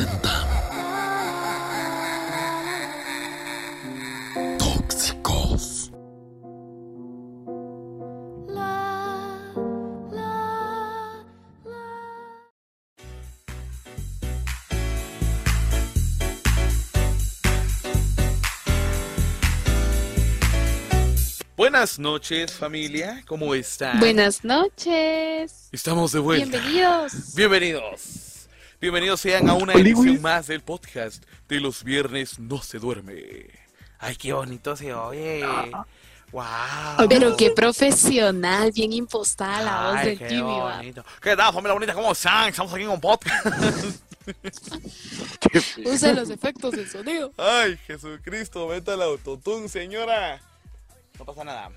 presentan Tóxicos. Buenas noches, familia. ¿Cómo están? Buenas noches. Estamos de vuelta. Bienvenidos. Bienvenidos. Bienvenidos sean a una edición más del podcast de los viernes no se duerme. Ay, qué bonito se oye. Wow. Pero qué profesional, bien impostada la voz Ay, del qué Jimmy. bonito. ¿Qué tal, familia bonita? ¿Cómo están? Estamos aquí en un podcast. Usa los efectos del sonido. Ay, Jesucristo, vete al autotune, señora. No pasa nada.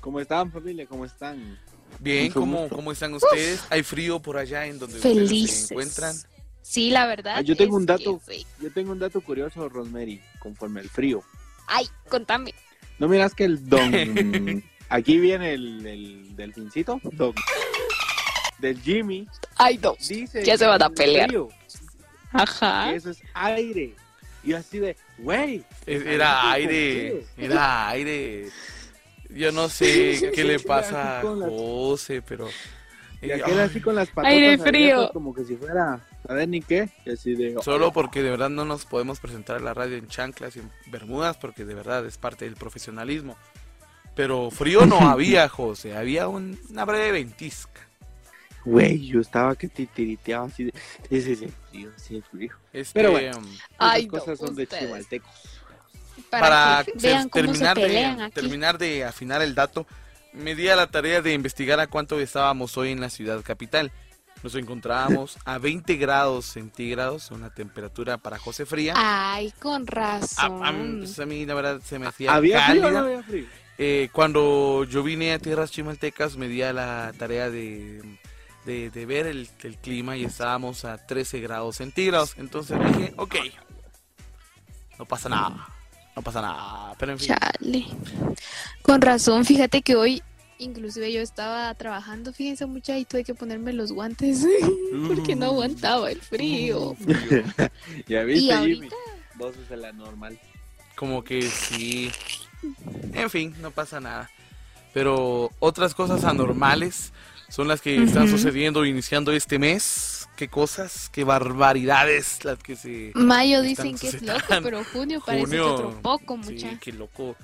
¿Cómo están familia? ¿Cómo están? Bien, ¿cómo. ¿cómo están ustedes? ¿Hay frío por allá en donde ustedes se encuentran? Sí, la verdad. Ah, yo tengo es un dato. Yo tengo un dato curioso, Rosemary, conforme al frío. Ay, contame. ¿No miras que el don... Aquí viene el, el delfincito, don... Del Jimmy, Ay, dos. dice... Ya se van a pelear. frío, Ajá. Que eso es aire. Y así de, güey. Era aire, era aire. Yo no sé qué le pasa a José, pero... Y aquel así con las patas Aire frío. como que si fuera, a ver ni qué, y así de... Solo porque de verdad no nos podemos presentar a la radio en chanclas y en bermudas, porque de verdad es parte del profesionalismo. Pero frío no había, José, había un- una breve ventisca. Güey, yo estaba que titiriteaba así de... Sí, sí, sí, frío, sí, frío. Este, Pero bueno. um, Ay, Esas cosas no, son de chimaltecos. Para, para que ter- vean cómo se terminar, de, aquí. terminar de afinar el dato, me di a la tarea de investigar a cuánto estábamos hoy en la ciudad capital. Nos encontrábamos a 20 grados centígrados, una temperatura para José fría. Ay, con A, razón. a mí, pues, a mí, la verdad se me hacía ¿Había frío o cálida. no había frío? Eh, cuando yo vine a tierras chimaltecas me di a la tarea de, de, de ver el, el clima y estábamos a 13 grados centígrados. Entonces dije, ok, no pasa nada, no pasa nada. Pero en fin, Chale. Con razón, fíjate que hoy, inclusive yo estaba trabajando, fíjense mucha, y tuve que ponerme los guantes porque no aguantaba el frío. frío. Ya viste, Y Jimmy. ahorita, Vos es la normal. Como que sí. En fin, no pasa nada. Pero otras cosas anormales son las que están sucediendo iniciando este mes. Qué cosas, qué barbaridades las que se... mayo dicen que es loco, pero junio parece Junio, que otro poco, Sí, mucha. qué loco.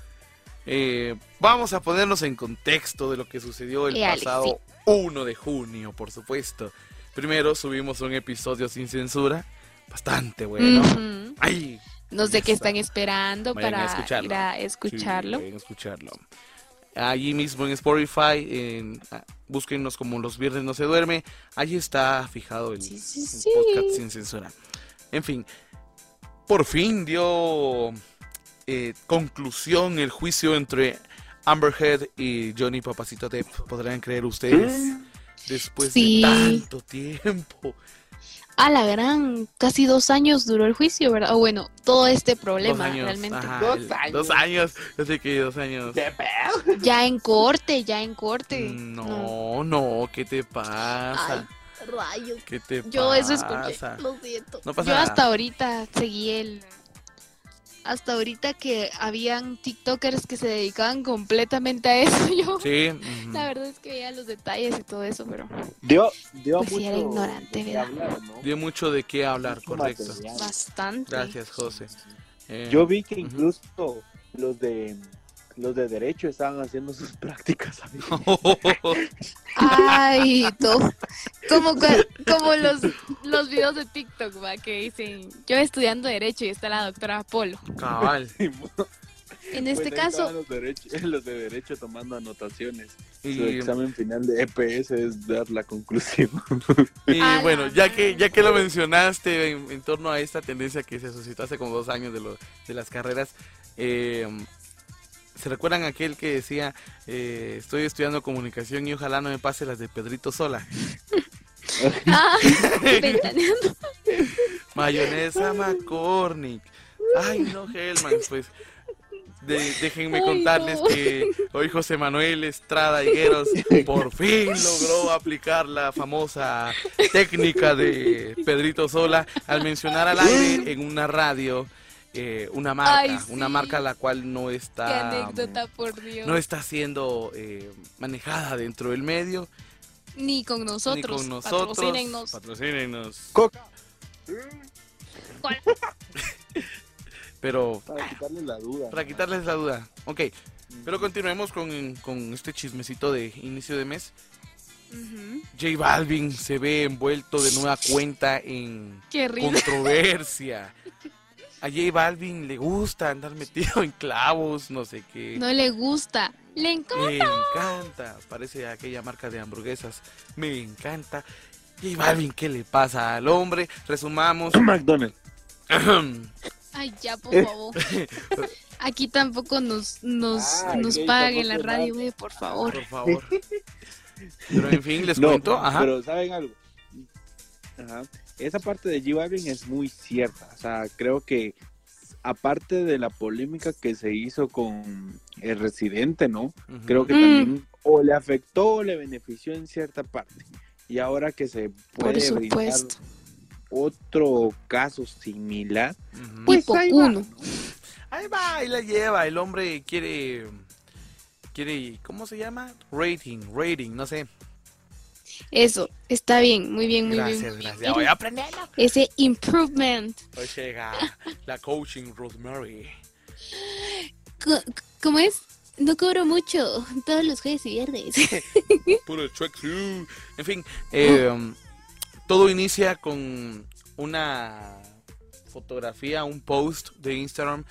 Eh, vamos a ponernos en contexto de lo que sucedió el Alex, pasado 1 de junio, por supuesto. Primero subimos un episodio sin censura, bastante bueno. Ujú. Ay, No sé qué están esperando Vayan a para escucharlo. ir a sí, escucharlo. vayan a escucharlo. Allí mismo en Spotify, en, ah, búsquenos como Los Viernes No Se Duerme. Allí está fijado el, Sí, podcast sin censura. En fin, por fin dio eh, conclusión el juicio entre Amber Heard y Johnny Papacito Depp. ¿Podrán creer ustedes? Después Sí. de tanto tiempo. A la gran, casi dos años duró el juicio, ¿verdad? O bueno, todo este Dos problema años. realmente. ajá, Dos años. Dos años. Yo sé que dos años. Ya en corte, ya en corte. No, no, ¿qué te pasa? Ay, rayos. ¿Qué te Yo eso pasa? escuché, lo siento. No pasa Yo nada. hasta ahorita seguí el... Hasta ahorita que habían TikTokers que se dedicaban completamente a eso, yo... Sí. La verdad es que veía los detalles y todo eso, pero Dio, dio Pues sí, mucho era ignorante, de hablar, ¿no? dio mucho de qué hablar, Mucho correcto. material. bastante. Gracias, José. Eh, Yo vi que incluso los de los de derecho estaban haciendo sus prácticas. amigo. Ay, no. Como, como los, los videos de TikTok, va, que dicen, yo estudiando Derecho y está la doctora Apolo. Cabal. En este Pues caso, los, derecho- los de derecho tomando anotaciones. Su examen final de EPS es dar la conclusión. y bueno, ya que, ya que lo mencionaste en, en torno a esta tendencia que se suscitó hace como dos años de, lo- de las carreras, eh, ¿se recuerdan aquel que decía, eh, estoy estudiando comunicación y ojalá no me pase las de Pedrito Sola? ah, ventaneando. Mayonesa McCormick. Ay, no, Hellman, pues de- déjenme Ay, contarles no. que hoy José Manuel Estrada Higueros por fin logró aplicar la famosa técnica de Pedrito Sola al mencionar al aire en una radio eh, una marca, Ay, una marca la cual no Qué está anécdota, por Dios. no está siendo eh, manejada dentro del medio Ni con nosotros. ni con nosotros. Patrocínenos. Patrocínenos. Coca. ¿Cuál? Pero Para quitarle la duda. para quitarles la duda. Ok, pero continuemos con, con este chismecito de inicio de mes. Ujú. J Balvin se ve envuelto de nueva cuenta en Qué rico. controversia. A J Balvin le gusta andar metido en clavos, no sé qué. No le gusta. Le encanta. Me encanta. Parece aquella marca de hamburguesas. Me encanta. J Balvin, ¿qué le pasa al hombre? Resumamos. McDonald's. Ay, ya, por favor. Aquí tampoco nos, nos, Ay, nos paguen la radio, eh, por favor. Por favor. Pero en fin, les No, cuento. Ajá. pero ¿saben algo? Ajá. Esa parte de J Balvin es muy cierta. O sea, creo que aparte de la polémica que se hizo con el residente, ¿no? Creo que Mm. también o le afectó o le benefició en cierta parte. Y ahora que se Por puede brindar supuesto. otro caso similar, pues Tipo ahí va, uno. ¿no? Ahí va, ahí la lleva. El hombre quiere. Quiere. ¿Cómo se llama? Rating, rating, no sé. Eso, está bien, muy bien, muy Gracias, bien. gracias. bien. Voy a aprenderlo. Ese improvement. Hoy llega la coaching Rosemary. ¿Cómo es? No cobro mucho, todos los jueves y viernes. Puro. En fin, eh, um, todo inicia con una fotografía, un post de Instagram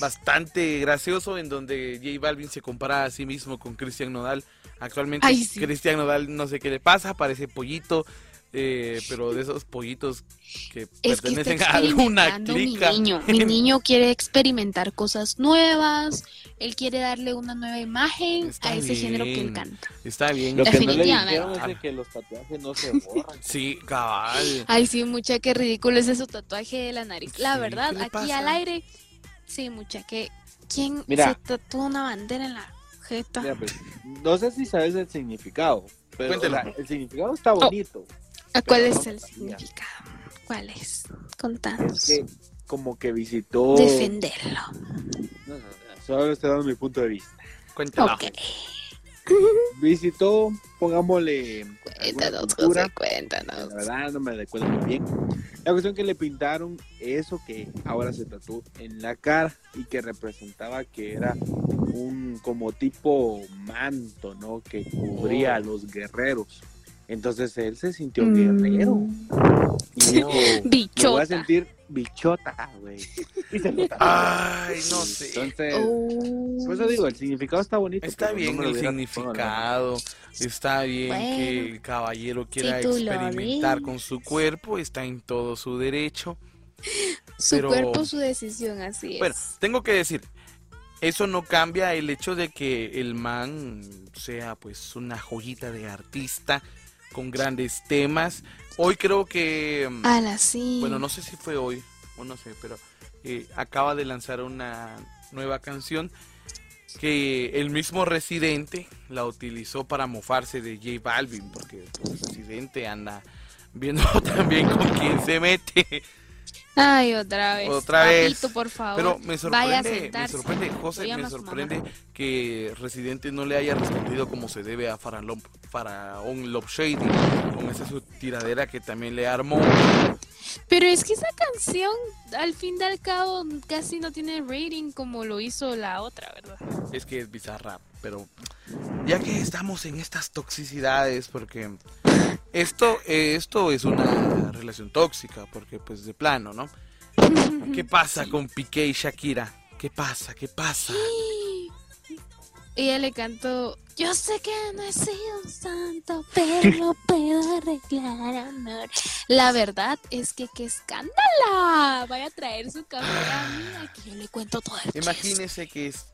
bastante gracioso en donde J Balvin se compara a sí mismo con Cristian Nodal. Actualmente sí. Cristian Nodal no sé qué le pasa, parece pollito, eh, pero de esos pollitos que Es que pertenecen a alguna experimentando mi clica. niño. Mi niño quiere experimentar cosas nuevas. Él quiere darle una nueva imagen Está a ese género que le encanta. Está bien. Lo que no le dijeron es de que los tatuajes no se borran. Sí, cabal. Ay, sí, mucha, qué ridículo es ese tatuaje de la nariz. La Sí, verdad, ¿qué le aquí pasa? al aire, sí, mucha, que ¿quién Mira. se tatúa una bandera en la jeta? Mira, pues, no sé si sabes el significado, pero o sea, el significado está bonito. ¿A ¿Cuál es no el sabía. significado? ¿Cuál es? Es Contanos. que como que visitó... Defenderlo. No, no, no, solo estoy dando mi punto de vista. Cuéntalo. Ok. Visitó, pongámosle... Cuéntanos. José, cuéntanos. La verdad no me recuerdo muy bien. La cuestión que le pintaron eso que ahora se tatuó en la cara y que representaba que era un como tipo manto, ¿no? Que cubría Oh. a los guerreros. Entonces él se sintió Mm. guerrero y dijo, me voy a sentir bichota, güey. Y se lo tatuó. Ay, no sé. Entonces, Oh. por eso digo, el significado está bonito. Está no bien el significado, está bien Bueno, que el caballero quiera experimentar con su cuerpo, está en todo su derecho. Su pero- cuerpo, su decisión, así es. Bueno, tengo que decir, eso no cambia el hecho de que el man sea pues una joyita de artista con grandes temas. Hoy creo que, mm, Ala, sí. bueno, no sé si fue hoy o no sé, pero eh, acaba de lanzar una nueva canción que el mismo Residente la utilizó para mofarse de J Balvin, porque el Residente anda viendo también con quién se mete. Ay, otra vez. Otra vez. Papito, por favor. Pero me sorprende, me sorprende, José, me sorprende que Residente no le haya respondido como se debe a Faraón, Faraón Love Shady, con esa su tiradera que también le armó. Pero es que esa canción, al fin y al cabo, casi no tiene rating como lo hizo la otra, ¿verdad? Es que es bizarra, pero ya que estamos en estas toxicidades, porque esto, eh, esto es una relación tóxica, porque pues de plano, ¿no? ¿Qué pasa con Piqué y Shakira? ¿Qué pasa? ¿Qué pasa? Ella le cantó, yo sé que no he sido un santo, pero lo puedo arreglar, amor. La verdad es que qué escándala. Vaya a traer su cámara mía que yo le cuento todo el. Imagínese que es-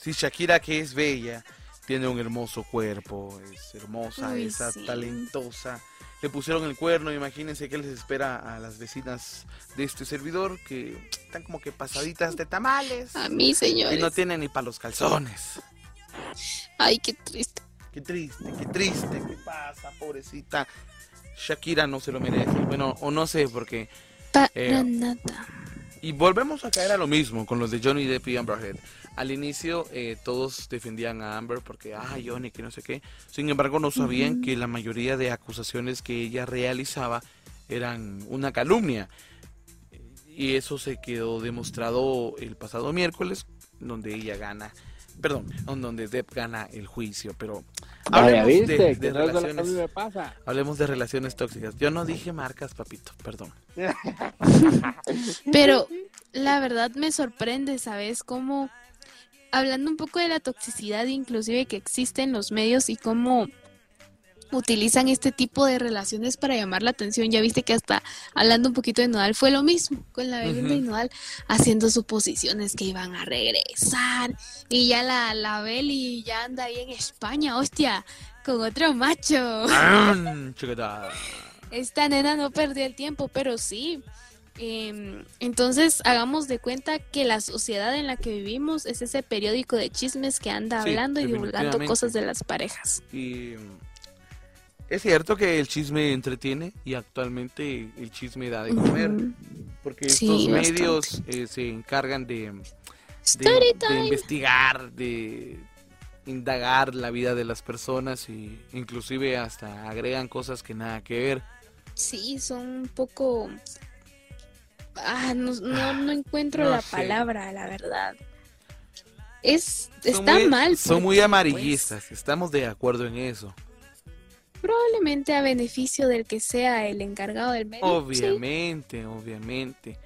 si Shakira, que es bella, tiene un hermoso cuerpo, es hermosa, Uy, es sí. talentosa, le pusieron el cuerno, imagínense qué les espera a las vecinas de este servidor que están como que pasaditas de tamales A mí, y señores. no tienen ni para los calzones. Ay, qué triste. Qué triste, qué triste, ¿qué pasa, pobrecita? Shakira no se lo merece. Bueno, o no sé, porque... Para Eh, nada. Y volvemos a caer a lo mismo con los de Johnny Depp y Amber Heard. Al inicio eh, todos defendían a Amber porque, ah, Johnny, que no sé qué. Sin embargo, no sabían que la mayoría de acusaciones que ella realizaba eran una calumnia. Y eso se quedó demostrado el pasado miércoles, donde ella gana, perdón, donde Depp gana el juicio. Pero Vaya, hablemos ¿viste? de, relaciones, pasa. hablemos de relaciones tóxicas. Yo no dije marcas, papito, perdón. Pero la verdad me sorprende, ¿sabes? Cómo, hablando un poco de la toxicidad inclusive que existe en los medios y cómo utilizan este tipo de relaciones para llamar la atención. Ya viste que hasta hablando un poquito de Nodal fue lo mismo con la y Ujú. Nodal haciendo suposiciones que iban a regresar y ya la, la Beli ya anda ahí en España, hostia, con otro macho. Esta nena no perdió el tiempo, pero sí. Em, entonces, hagamos de cuenta que la sociedad en la que vivimos es ese periódico de chismes que anda Sí, hablando y divulgando cosas de las parejas. Y mm, es cierto que el chisme entretiene y actualmente el chisme da de comer. Porque Sí, estos bastante. medios eh, se encargan de, investigar, de indagar la vida de las personas y inclusive hasta agregan cosas que nada que ver. Sí, son un poco... Ah, no, no, no encuentro No la sé. palabra, la verdad. Es, Son está muy- mal. Son muy porque, amarillistas, estamos de acuerdo en eso. pues, probablemente a beneficio del que sea el encargado del medio. Obviamente, obviamente.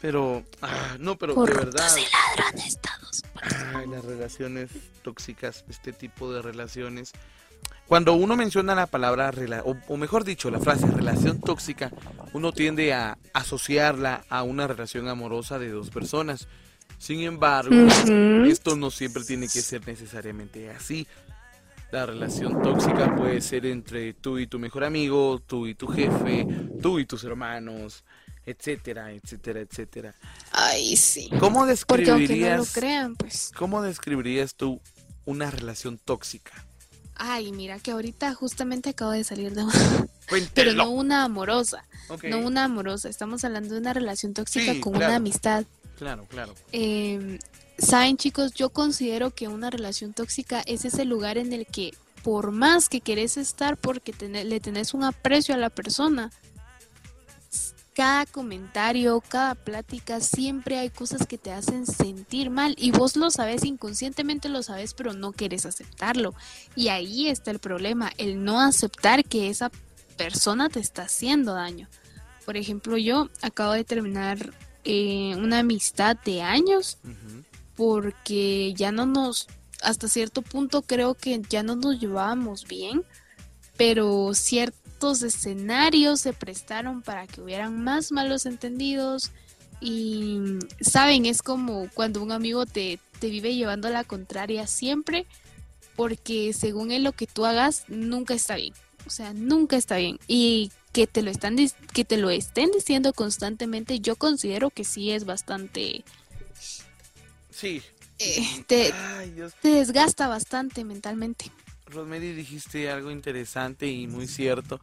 Pero, ah, no, pero de verdad. y ladrones todos. Ay, las relaciones tóxicas, este tipo de relaciones. Cuando uno menciona la palabra, o, o mejor dicho, la frase relación tóxica, uno tiende a asociarla a una relación amorosa de dos personas. Sin embargo, esto no siempre tiene que ser necesariamente así. La relación tóxica puede ser entre tú y tu mejor amigo, tú y tu jefe, tú y tus hermanos, etcétera, etcétera, etcétera. Ay, sí. ¿Cómo Porque aunque no lo describirías, crean, pues. cómo describirías tú una relación tóxica? Ay, mira que ahorita justamente acabo de salir de una. Pero no una amorosa. No una amorosa. Estamos hablando de una relación tóxica Sí, con claro. una amistad. Claro, claro. Eh, Saben, chicos, yo considero que una relación tóxica es ese lugar en el que, por más que querés estar, porque le tenés un aprecio a la persona, cada comentario, cada plática, siempre hay cosas que te hacen sentir mal y vos lo sabes, inconscientemente lo sabes, pero no quieres aceptarlo. Y ahí está el problema, el no aceptar que esa persona te está haciendo daño. Por ejemplo, yo acabo de terminar eh, una amistad de años Ujú. porque ya no nos, hasta cierto punto creo que ya no nos llevábamos bien, pero ciertos escenarios se prestaron para que hubieran más malos entendidos y, saben, es como cuando un amigo te, te vive llevando la contraria siempre, porque según él lo que tú hagas nunca está bien, o sea, nunca está bien y que te lo están que te lo estén diciendo constantemente, yo considero que sí es bastante Sí. eh, te, Ay, te desgasta bastante mentalmente. Rosemary, dijiste algo interesante y muy cierto.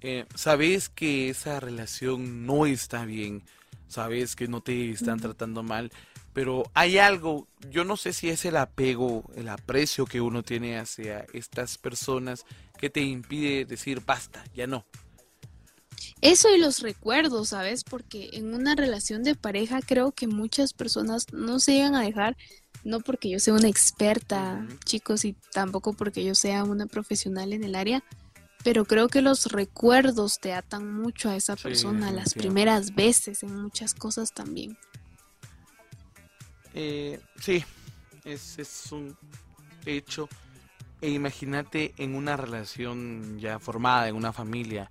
Eh, sabes que esa relación no está bien, sabes que no te están tratando mal, pero hay algo, yo no sé si es el apego, el aprecio que uno tiene hacia estas personas que te impide decir basta, ya no. Eso y los recuerdos, ¿sabes? Porque en una relación de pareja creo que muchas personas no se llegan a dejar, no porque yo sea una experta, chicos, y tampoco porque yo sea una profesional en el área, pero creo que los recuerdos te atan mucho a esa Sí, persona, las primeras veces, en muchas cosas también. Eh, sí, es, es un hecho. E imagínate en una relación ya formada, en una familia,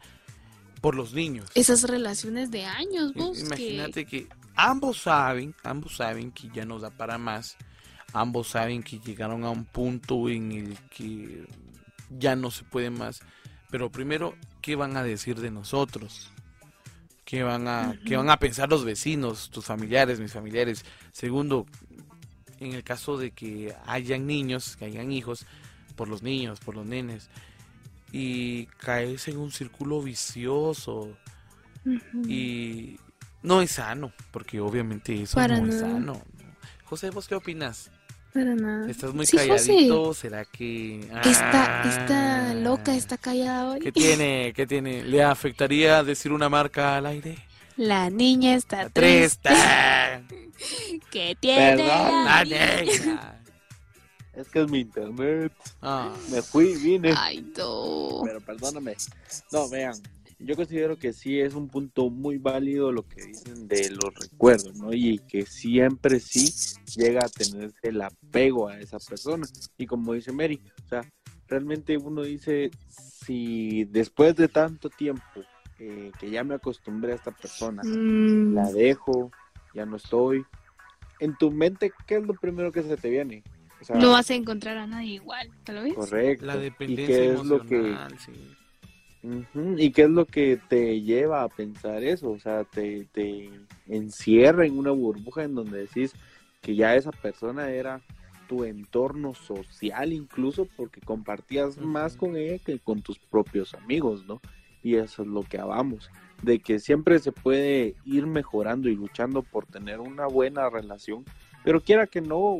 por los niños. Esas relaciones de años, vos, que- Imagínate que ambos saben, ambos saben que ya no da para más, ambos saben que llegaron a un punto en el que ya no se puede más, pero primero, qué van a decir de nosotros. ¿Qué van, a, ¿Qué van a pensar los vecinos, tus familiares, mis familiares? Segundo, en el caso de que hayan niños, que hayan hijos, por los niños, por los nenes, y caes en un círculo vicioso y no es sano, porque obviamente eso Para no es sano. José, ¿vos qué opinas? Para nada. ¿Estás muy Sí, José. calladito? ¿Será que...? Está, Ah. está loca, está callada hoy. ¿Qué tiene? ¿Qué tiene? ¿Le afectaría decir una marca al aire? La niña está Tres. triste. ¿Qué tiene? Perdón, la La niña? Es que es mi internet. Ah, Me fui, vine. Ay, no. Pero perdóname. No, vean. Yo considero que sí es un punto muy válido lo que dicen de los recuerdos, ¿no? Y que siempre sí llega a tenerse el apego a esa persona. Y como dice Mary, o sea, realmente uno dice, si después de tanto tiempo eh, que ya me acostumbré a esta persona, Mm, la dejo, ya no estoy, en tu mente, ¿qué es lo primero que se te viene? O sea, no vas a encontrar a nadie igual, ¿tal vez? correcto. la ¿Y dependencia qué es lo que emocional, sí. ¿Y qué es lo que te lleva a pensar eso? O sea, te, te encierra en una burbuja en donde decís que ya esa persona era tu entorno social incluso porque compartías más con ella que con tus propios amigos, ¿no? Y eso es lo que amamos, de que siempre se puede ir mejorando y luchando por tener una buena relación, pero quiera que no,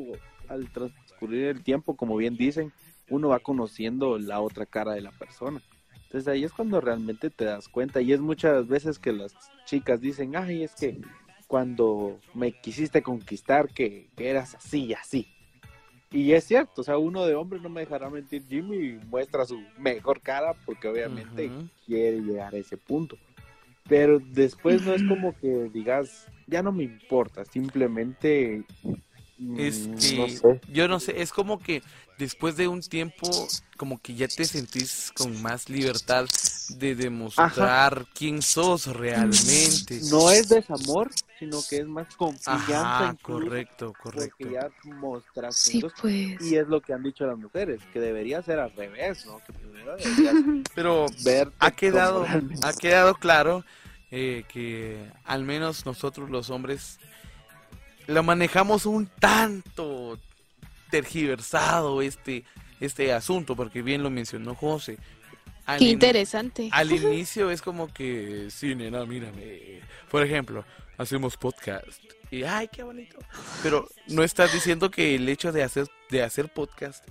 al transcurrir el tiempo, como bien dicen, uno va conociendo la otra cara de la persona. Entonces ahí es cuando realmente te das cuenta y es muchas veces que las chicas dicen, ay, es que cuando me quisiste conquistar que, que eras así y así. Y es cierto, o sea, uno de hombre no me dejará mentir, Jimmy muestra su mejor cara porque obviamente quiere llegar a ese punto. Pero después no es como que digas, ya no me importa, simplemente... mm, Es que, no sé. yo no sé, es como que después de un tiempo, como que ya te sentís con más libertad de demostrar quién sos realmente. No es desamor, sino que es más confianza. Ajá, correcto, correcto. Porque ya mostraste. Sí, pues. y es lo que han dicho las mujeres, que debería ser al revés, ¿no? Que primero Pero ha quedado, ha quedado claro eh, que al menos nosotros los hombres lo manejamos un tanto tergiversado este, este asunto, porque bien lo mencionó José. Al Qué in- interesante. Al inicio es como que, sí, nena, mírame. Por ejemplo, hacemos podcast. Y, ay, qué bonito. Pero no estás diciendo que el hecho de hacer, de hacer podcast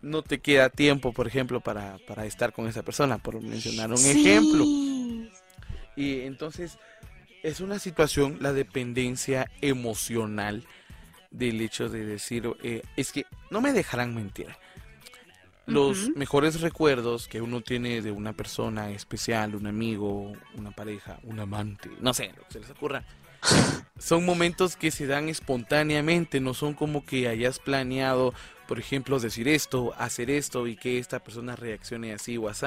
no te queda tiempo, por ejemplo, para, para estar con esa persona, por mencionar un Sí. ejemplo. Y entonces es una situación, la dependencia emocional del hecho de decir, eh, es que no me dejarán mentir. Los mejores recuerdos que uno tiene de una persona especial, un amigo, una pareja, un amante, no sé, lo que se les ocurra, son momentos que se dan espontáneamente, no son como que hayas planeado, por ejemplo, decir esto, hacer esto y que esta persona reaccione así o así.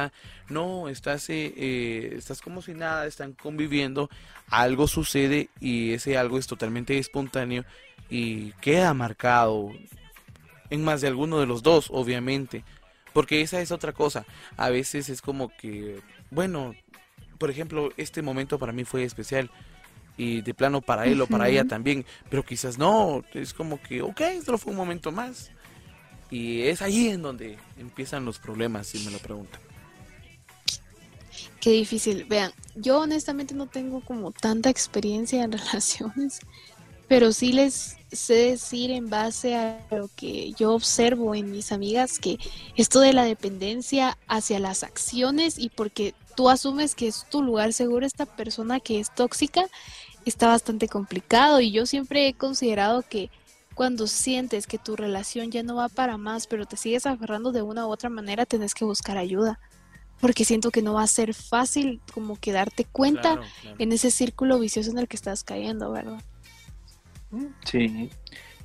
No, estás, eh, eh, estás como si nada, están conviviendo, algo sucede y ese algo es totalmente espontáneo y queda marcado en más de alguno de los dos, obviamente. Porque esa es otra cosa. A veces es como que, bueno, por ejemplo, este momento para mí fue especial y de plano para él o para ella también, pero quizás no, es como que, ok, solo fue un momento más. Y es ahí en donde empiezan los problemas, si me lo preguntan. Qué difícil. Vean, yo honestamente no tengo como tanta experiencia en relaciones, pero sí les sé decir en base a lo que yo observo en mis amigas que esto de la dependencia hacia las acciones y porque tú asumes que es tu lugar seguro esta persona que es tóxica, está bastante complicado y yo siempre he considerado que cuando sientes que tu relación ya no va para más, pero te sigues aferrando de una u otra manera, tenés que buscar ayuda porque siento que no va a ser fácil como que darte cuenta Claro, claro. en ese círculo vicioso en el que estás cayendo, ¿verdad? Sí,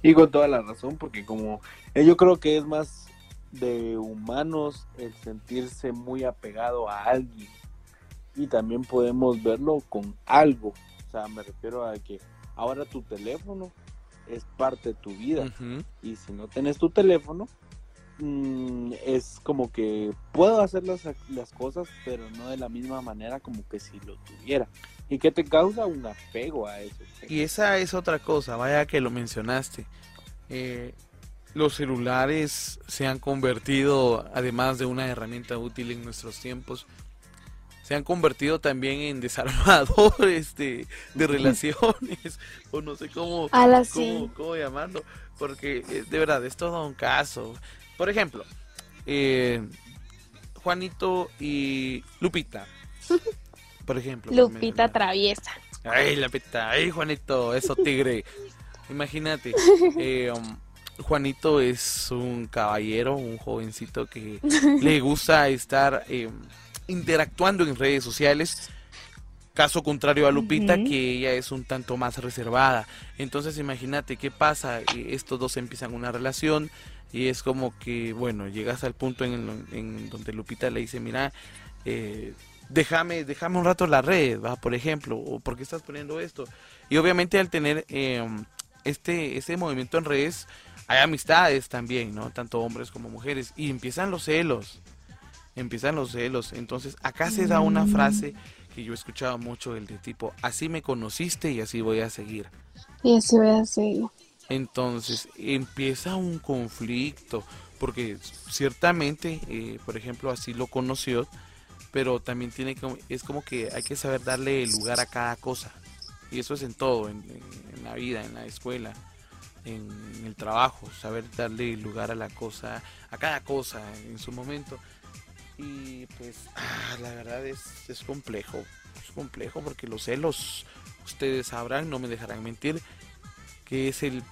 y con toda la razón, porque como eh, yo creo que es más de humanos el sentirse muy apegado a alguien y también podemos verlo con algo, o sea, me refiero a que ahora tu teléfono es parte de tu vida y si no tenés tu teléfono, mm, es como que puedo hacer las, las cosas, pero no de la misma manera como que si lo tuviera. Y que te causa un apego a eso. Y esa es otra cosa, vaya que lo mencionaste. Eh, los celulares se han convertido, además de una herramienta útil en nuestros tiempos, se han convertido también en desarmadores de, de relaciones, o no sé cómo, cómo, sí. cómo llamarlo, porque eh, de verdad es todo un caso. Por ejemplo, eh, Juanito y Lupita. Por ejemplo. Lupita me- traviesa. Ay, Lupita, ay, Juanito, eso tigre. Imagínate, eh, um, Juanito es un caballero, un jovencito que le gusta estar eh, interactuando en redes sociales. Caso contrario a Lupita, que ella es un tanto más reservada. Entonces imagínate qué pasa, eh, estos dos empiezan una relación y es como que, bueno, llegas al punto en, en donde Lupita le dice, mira, eh, déjame, déjame un rato la red, ¿va? por ejemplo, o por qué estás poniendo esto. Y obviamente al tener eh, este, este movimiento en redes, hay amistades también, ¿no? Tanto hombres como mujeres. Y empiezan los celos. Empiezan los celos. Entonces, acá se da una frase que yo he escuchado mucho, el de tipo, así me conociste y así voy a seguir. Y así voy a seguir. Entonces empieza un conflicto, porque ciertamente, eh, por ejemplo, así lo conoció, pero también tiene que, es como que hay que saber darle lugar a cada cosa. Y eso es en todo, en, en- en la vida, en la escuela, en, el trabajo, saber darle lugar a la cosa, a cada cosa en su momento. Y pues, ah, la verdad es, es complejo, es complejo porque los celos, ustedes sabrán, no me dejarán mentir, que es el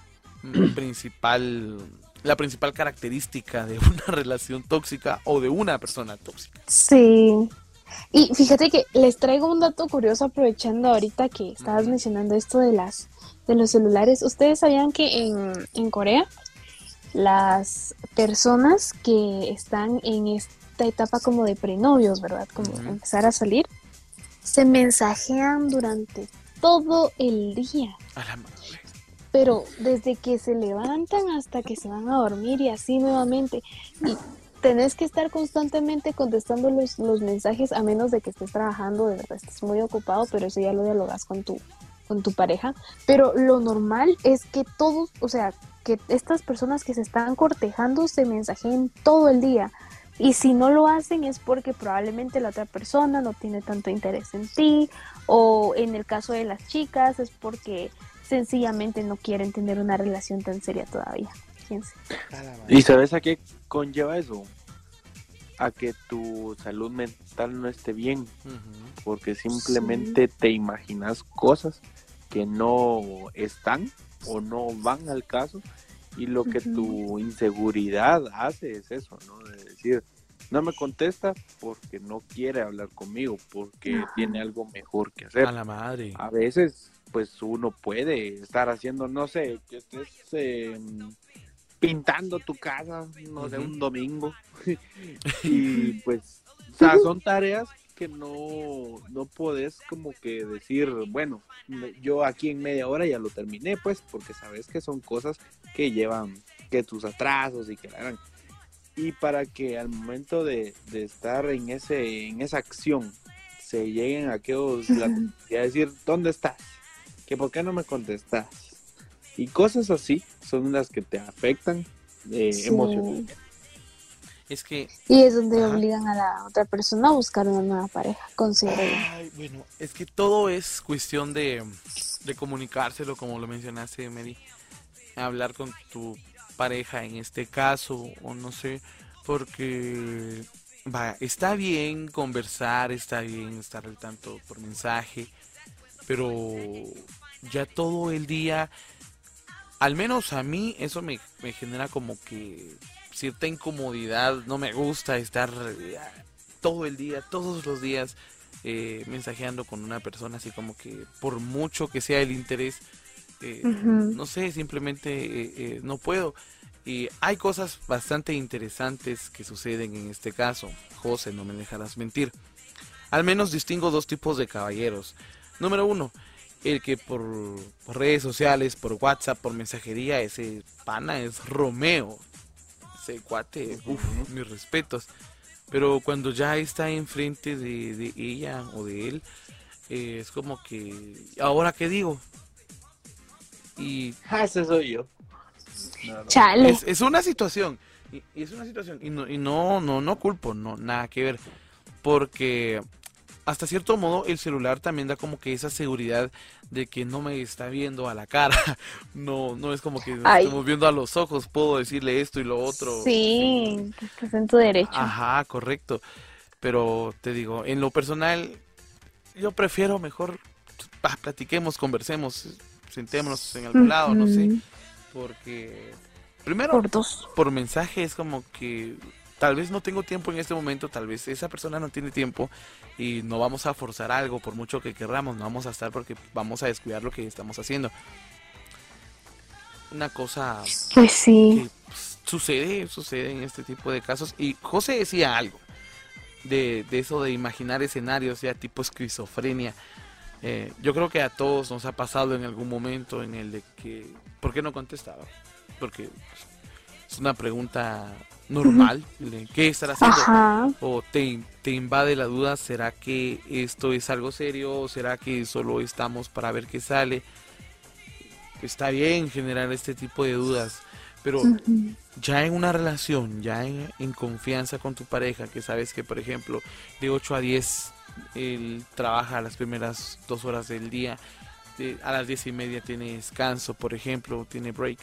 principal la principal característica de una relación tóxica o de una persona tóxica. Sí. Y fíjate que les traigo un dato curioso aprovechando ahorita que estabas mencionando esto de las de los celulares. ¿Ustedes sabían que en, en Corea las personas que están en esta etapa como de prenovios, ¿verdad? Como Ujú. empezar a salir, se mensajean durante todo el día. A la madre. pero desde que se levantan hasta que se van a dormir y así nuevamente. Y tenés que estar constantemente contestando los, los mensajes a menos de que estés trabajando, de verdad estés muy ocupado, pero eso ya lo dialogas con tu, con tu pareja. Pero lo normal es que todos, o sea, que estas personas que se están cortejando se mensajen todo el día. Y si no lo hacen es porque probablemente la otra persona no tiene tanto interés en ti, o en el caso de las chicas es porque sencillamente no quieren tener una relación tan seria todavía. Fíjense. ¿Y sabes a qué conlleva eso? A que tu salud mental no esté bien, porque simplemente te imaginas cosas que no están o no van al caso y lo que tu inseguridad hace es eso, ¿no? De decir, no me contesta porque no quiere hablar conmigo, porque tiene algo mejor que hacer. A la madre. A veces, pues uno puede estar haciendo, no sé, que estés eh, pintando tu casa, no sé, un domingo. y pues, o sea, son tareas que no, no podés como que decir, bueno, yo aquí en media hora ya lo terminé, pues, porque sabes que son cosas que llevan, que tus atrasos y que la Y para que al momento de, de estar en ese en esa acción se lleguen a aquellos la y a decir dónde estás que por qué no me contestas y cosas así son las que te afectan eh, Sí. emocionalmente Es que, Y es donde Ajá. obligan a la otra persona a buscar una nueva pareja, ay, bueno, es que todo es cuestión de, de comunicárselo, como lo mencionaste, Mary. Hablar con tu pareja en este caso, o no sé, porque va, está bien conversar, está bien estar al tanto por mensaje, pero ya todo el día, al menos a mí, eso me, me genera como que cierta incomodidad, no me gusta estar eh, todo el día, todos los días eh, mensajeando con una persona así como que por mucho que sea el interés, eh, Ujú. no sé, simplemente eh, eh, no puedo. Y hay cosas bastante interesantes que suceden en este caso. José, no me dejarás mentir. Al menos distingo dos tipos de caballeros. Número uno, el que por, por redes sociales, por WhatsApp, por mensajería, ese pana es Romeo. ese cuate, uff, mis respetos. Pero cuando ya está enfrente de, de ella o de él, eh, es como que, ¿ahora qué digo? Y Ah, ese soy yo. No, no. Chale. es, es una situación, y, y es una situación, y no, y no, no, no culpo, no, nada que ver, porque hasta cierto modo el celular también da como que esa seguridad de que no me está viendo a la cara, no, no es como que nos Ay. estemos viendo a los ojos, puedo decirle esto y lo otro. Sí, estás en tu derecho. Ajá, correcto. Pero te digo, en lo personal, yo prefiero mejor ah, platiquemos, conversemos, sentémonos en algún lado, no sé, porque primero Por dos. por mensaje es como que tal vez no tengo tiempo en este momento, tal vez esa persona no tiene tiempo y no vamos a forzar algo por mucho que querramos, no vamos a estar porque vamos a descuidar lo que estamos haciendo. Una cosa Pues sí. que pues, sucede, sucede en este tipo de casos. Y José decía algo de, de eso de imaginar escenarios ya tipo esquizofrenia. Eh, yo creo que a todos nos ha pasado en algún momento en el de que, ¿por qué no contestaba? Porque pues, es una pregunta normal, de ¿qué estará haciendo? Ajá. o te, te invade la duda, ¿será que esto es algo serio o será que solo estamos para ver qué sale? Está bien generar este tipo de dudas, pero ya en una relación, ya en, en confianza con tu pareja, que sabes que por ejemplo de 8 a 10 él trabaja las primeras dos horas del día, de- a las 10 y media tiene descanso, por ejemplo, tiene break.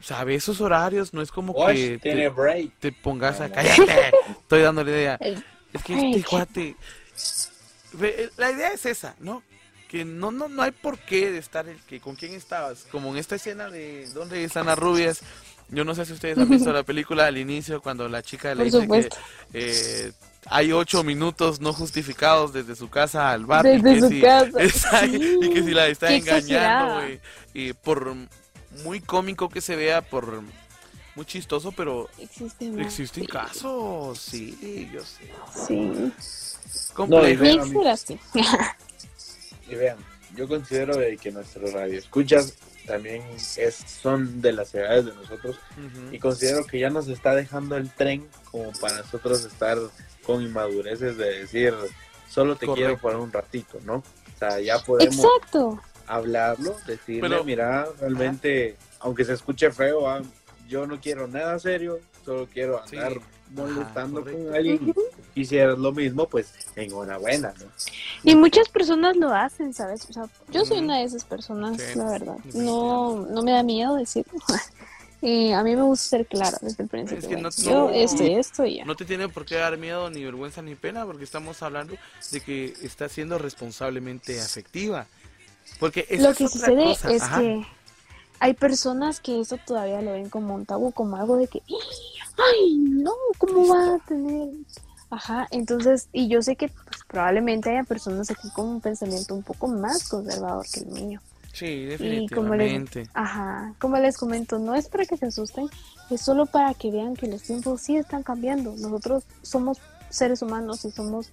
¿Sabes? Esos horarios no es como que te- break. te pongas a No, cállate. Estoy dándole idea. Es que este cuate. Ve, La idea es esa, ¿no? Que no, no, no hay por qué de estar el que con quién estabas. Como en esta escena de ¿Dónde están las rubias? Yo no sé si ustedes han visto la película al inicio cuando la chica le Por dice supuesto. que eh, hay ocho minutos no justificados desde su casa al bar. y Desde que su si- casa. Sí. y que si la está Qué engañando, y por muy cómico que se vea, por muy chistoso, pero Existen, existen sí. casos, sí, yo sé. Sí. Complejo. No, y Vean. Y vean, yo considero de que nuestros radioescuchas también es, son de las edades de nosotros y considero que ya nos está dejando el tren como para nosotros estar con inmadureces de decir solo te quiero por un ratito, ¿no? O sea, ya podemos Exacto. hablarlo, decirle, Pero- mira, realmente, aunque se escuche feo, ah, yo no quiero nada serio, solo quiero Sí. Molestando Ajá, con alguien y hicieras lo mismo, pues enhorabuena, ¿no? Y muchas personas lo hacen, ¿sabes? O sea, yo soy una de esas personas, Sí, la verdad. No, no me da miedo decir. Eh, a mí me gusta ser clara desde el principio. Es que no- yo no- esto y esto y ya. No te tiene por qué dar miedo, ni vergüenza, ni pena, porque estamos hablando de que estás siendo responsablemente afectiva. Porque esa Lo es que otra sucede cosa, es ajá. que hay personas que eso todavía lo ven como un tabú, como algo de que, ay, no, ¿cómo va a tener? Ajá, entonces, y yo sé que pues, probablemente haya personas aquí con un pensamiento un poco más conservador que el mío. Sí, Y como les, definitivamente. ajá, como les comento, no es para que se asusten, es solo para que vean que los tiempos sí están cambiando. Nosotros somos seres humanos y somos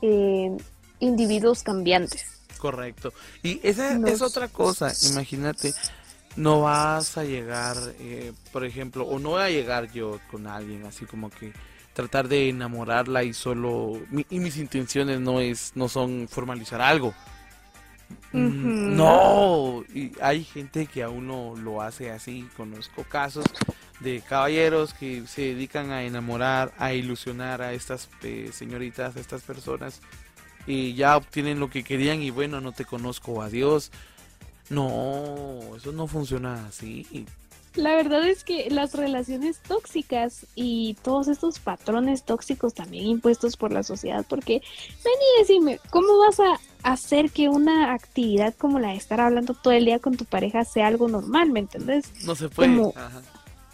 eh, individuos cambiantes. Correcto. Y esa es otra cosa, imagínate, no vas a llegar, eh, por ejemplo, o no voy a llegar yo con alguien así como que tratar de enamorarla y solo mi- y mis intenciones no es no son formalizar algo. Mm. No, y hay gente que aún no lo hace así. Conozco casos de caballeros que se dedican a enamorar, a ilusionar a estas eh, señoritas, a estas personas y ya obtienen lo que querían y bueno, no te conozco, adiós. No, eso no funciona así. La verdad es que las relaciones tóxicas y todos estos patrones tóxicos también impuestos por la sociedad, porque ven y decime, ¿cómo vas a hacer que una actividad como la de estar hablando todo el día con tu pareja sea algo normal, ¿me entendés? No se puede. Como- Ajá.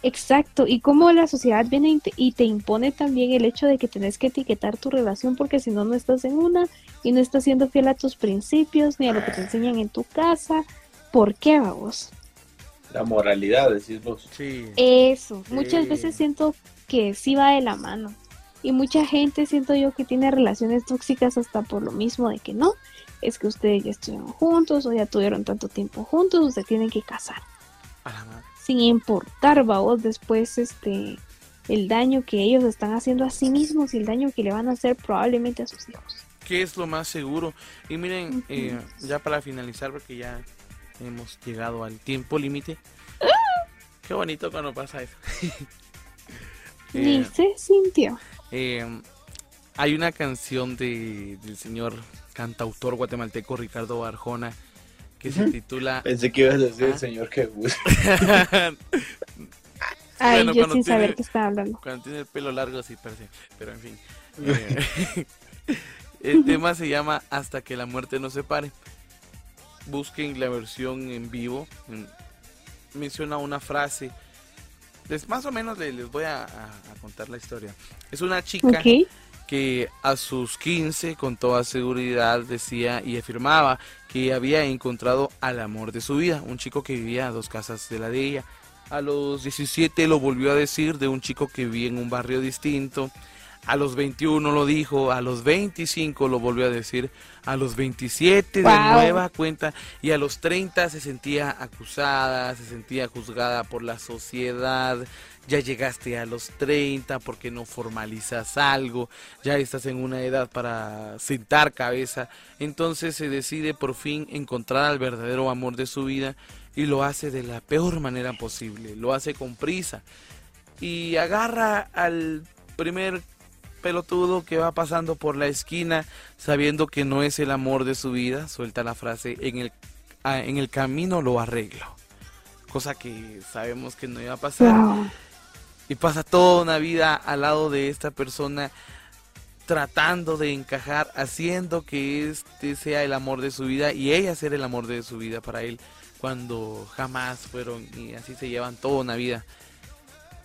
Exacto, y cómo la sociedad viene y te, y te impone también el hecho de que tenés que etiquetar tu relación porque si no, no estás en una y no estás siendo fiel a tus principios ni a lo que te enseñan en tu casa. ¿Por qué, vamos? La moralidad, decís vos. Sí. Eso, muchas veces siento que sí va de la mano. Y mucha gente siento yo que tiene relaciones tóxicas hasta por lo mismo de que no, es que ustedes ya estuvieron juntos o ya tuvieron tanto tiempo juntos, o se tienen que casar. A la madre. sin importar, vos, después este el daño que ellos están haciendo a sí mismos y el daño que le van a hacer probablemente a sus hijos. ¿Qué es lo más seguro? Y miren, eh, ya para finalizar, porque ya hemos llegado al tiempo límite. Qué bonito cuando pasa eso. Ni se sintió. Eh, hay una canción de, del señor cantautor guatemalteco Ricardo Barjona que se titula... Pensé que ibas a decir el Ah. señor que Ay, Bueno, yo cuando sin saber tiene- qué estaba hablando. Cuando tiene el pelo largo sí parece, pero en fin. Eh, el tema se llama Hasta que la muerte nos separe. Busquen la versión en vivo. en- menciona una frase. Les, más o menos le- les, voy a, a- a contar la historia. Es una chica que a sus 15 con toda seguridad decía y afirmaba que había encontrado al amor de su vida, un chico que vivía a dos casas de la de ella. A los 17 lo volvió a decir de un chico que vivía en un barrio distinto. A los 21 lo dijo, a los 25 lo volvió a decir, a los 27 de nueva cuenta y a los 30 se sentía acusada, se sentía juzgada por la sociedad. Ya llegaste a los 30 porque no formalizas algo, ya estás en una edad para sentar cabeza. Entonces se decide por fin encontrar al verdadero amor de su vida y lo hace de la peor manera posible, lo hace con prisa y agarra al primer pelotudo que va pasando por la esquina sabiendo que no es el amor de su vida, suelta la frase en el, ah, en el camino lo arreglo, cosa que sabemos que no iba a pasar Wow. y pasa toda una vida al lado de esta persona tratando de encajar, haciendo que este sea el amor de su vida y ella ser el amor de su vida para él cuando jamás fueron y así se llevan toda una vida.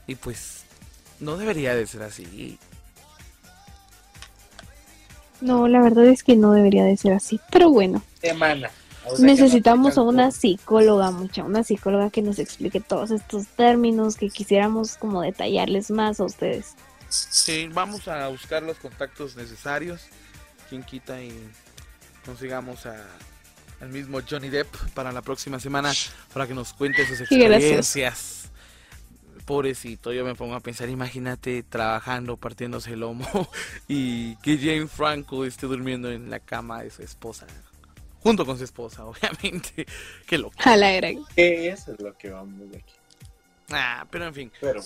Y pues no debería de ser así. No, la verdad es que no debería de ser así. Pero bueno, Semana. O sea, que necesitamos no a una psicóloga, mucha, una psicóloga que nos explique todos estos términos, que quisiéramos como detallarles más a ustedes. Sí, vamos a buscar los contactos necesarios. Quien quita y consigamos a, al mismo Johnny Depp para la próxima semana para que nos cuente sus experiencias. Pobrecito, yo me pongo a pensar, imagínate trabajando, partiéndose el lomo y que James Franco esté durmiendo en la cama de su esposa. Junto con su esposa, obviamente. Qué loco. A la Eso es lo que vamos de aquí. Ah, pero en fin. Pero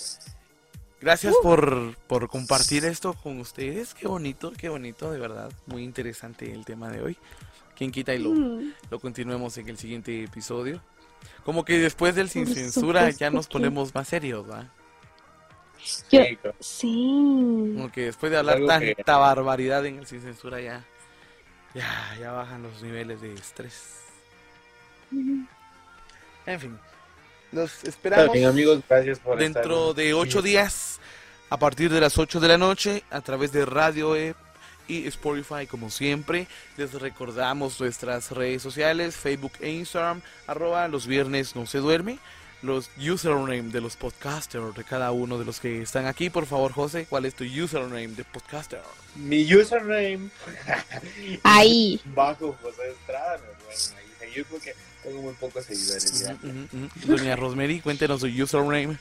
Gracias por, por compartir esto con ustedes. Qué bonito, qué bonito, de verdad. Muy interesante el tema de hoy. Quien quita y lo, Mm, lo continuemos en el siguiente episodio. Como que después del sin Por censura ya nos que- ponemos más serios, ¿va? Yo- sí. Como que después de hablar que- tanta barbaridad en el sin censura ya, ya, ya bajan los niveles de estrés. En fin, los esperamos. bien, amigos, gracias por dentro estar- de ocho días, a partir de las 8 de la noche, a través de Radio E y Spotify, como siempre. Les recordamos nuestras redes sociales, Facebook e Instagram, arroba los viernes no se duerme. Los username de los podcasters de cada uno de los que están aquí. Por favor, José, ¿cuál es tu username de podcaster? Mi username Ahí. bajo José Estrada, me ahí seguir porque tengo muy pocos seguidores. Doña Rosemary, cuéntenos su username.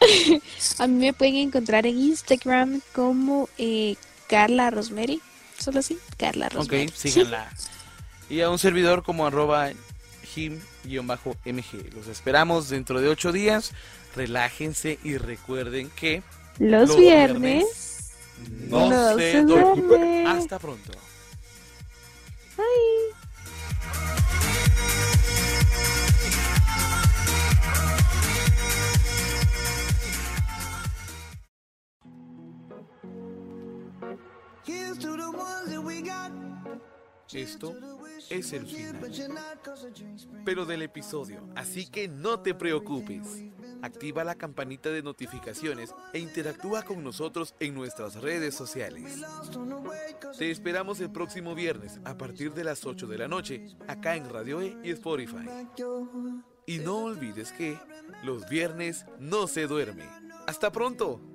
A mí me pueden encontrar en Instagram como eh, Carla Rosemary. Solo así, Carla Rosemary. Ok, síganla. Y a un servidor como arroba him-mg. Los esperamos dentro de ocho días. Relájense y recuerden que Los, Los viernes. no, No se se duerme. Hasta pronto. Esto es el final. Pero del episodio, así que no te preocupes. Activa la campanita de notificaciones e interactúa con nosotros en nuestras redes sociales. Te esperamos el próximo viernes a partir de las 8 de la noche, acá en Radio E y Spotify. Y no olvides que los viernes no se duerme. ¡Hasta pronto!